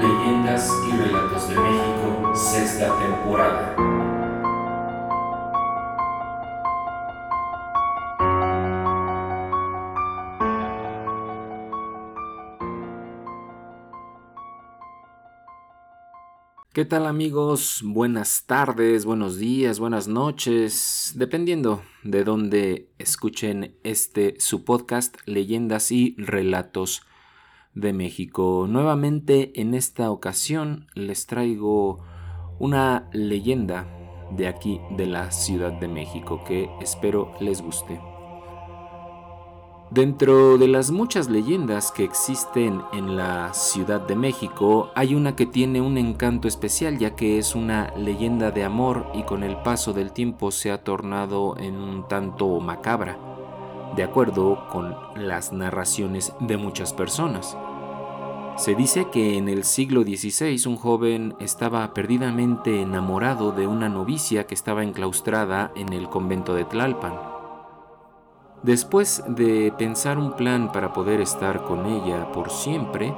Leyendas y Relatos de México, sexta temporada. ¿Qué tal amigos? Buenas tardes, buenos días, buenas noches, dependiendo de dónde escuchen este su podcast Leyendas y Relatos de México. Nuevamente en esta ocasión les traigo una leyenda de aquí de la Ciudad de México que espero les guste. Dentro de las muchas leyendas que existen en la Ciudad de México, hay una que tiene un encanto especial ya que es una leyenda de amor y con el paso del tiempo se ha tornado en un tanto macabra, de acuerdo con las narraciones de muchas personas. Se dice que en el siglo XVI un joven estaba perdidamente enamorado de una novicia que estaba enclaustrada en el convento de Tlalpan. Después de pensar un plan para poder estar con ella por siempre,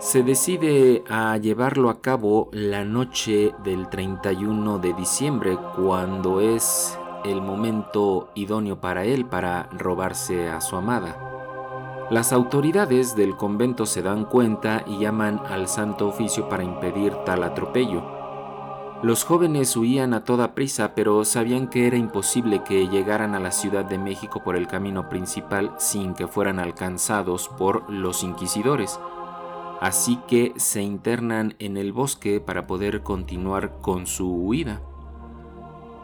se decide a llevarlo a cabo la noche del 31 de diciembre, cuando es el momento idóneo para él para robarse a su amada. Las autoridades del convento se dan cuenta y llaman al Santo Oficio para impedir tal atropello. Los jóvenes huían a toda prisa, pero sabían que era imposible que llegaran a la Ciudad de México por el camino principal sin que fueran alcanzados por los inquisidores. Así que se internan en el bosque para poder continuar con su huida.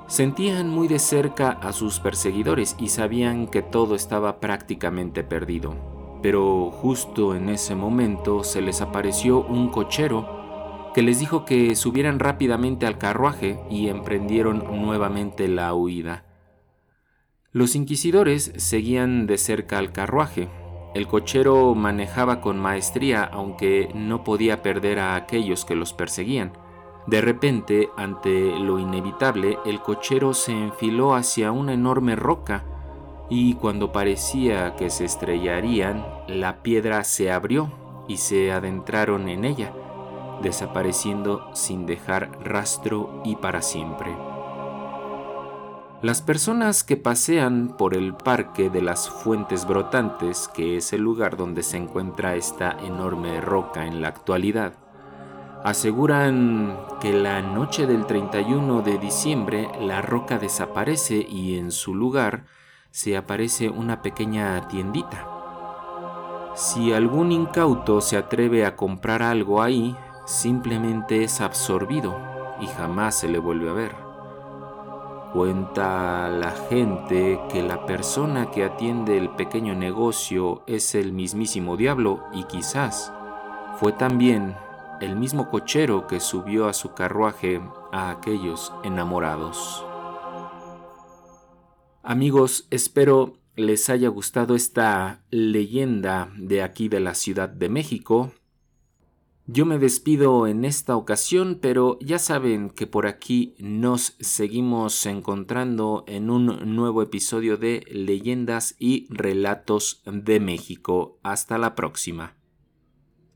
Sentían muy de cerca a sus perseguidores y sabían que todo estaba prácticamente perdido. Pero justo en ese momento se les apareció un cochero que les dijo que subieran rápidamente al carruaje y emprendieron nuevamente la huida. Los inquisidores seguían de cerca al carruaje. El cochero manejaba con maestría aunque no podía perder a aquellos que los perseguían. De repente, ante lo inevitable, el cochero se enfiló hacia una enorme roca y cuando parecía que se estrellarían, la piedra se abrió y se adentraron en ella desapareciendo sin dejar rastro y para siempre. Las personas que pasean por el Parque de las Fuentes Brotantes, que es el lugar donde se encuentra esta enorme roca en la actualidad, aseguran que la noche del 31 de diciembre la roca desaparece y en su lugar se aparece una pequeña tiendita. Si algún incauto se atreve a comprar algo ahí, simplemente es absorbido y jamás se le vuelve a ver. Cuenta la gente que la persona que atiende el pequeño negocio es el mismísimo diablo y quizás fue también el mismo cochero que subió a su carruaje a aquellos enamorados. Amigos, espero les haya gustado esta leyenda de aquí de la Ciudad de México yo me despido en esta ocasión, pero ya saben que por aquí nos seguimos encontrando en un nuevo episodio de Leyendas y Relatos de México. Hasta la próxima.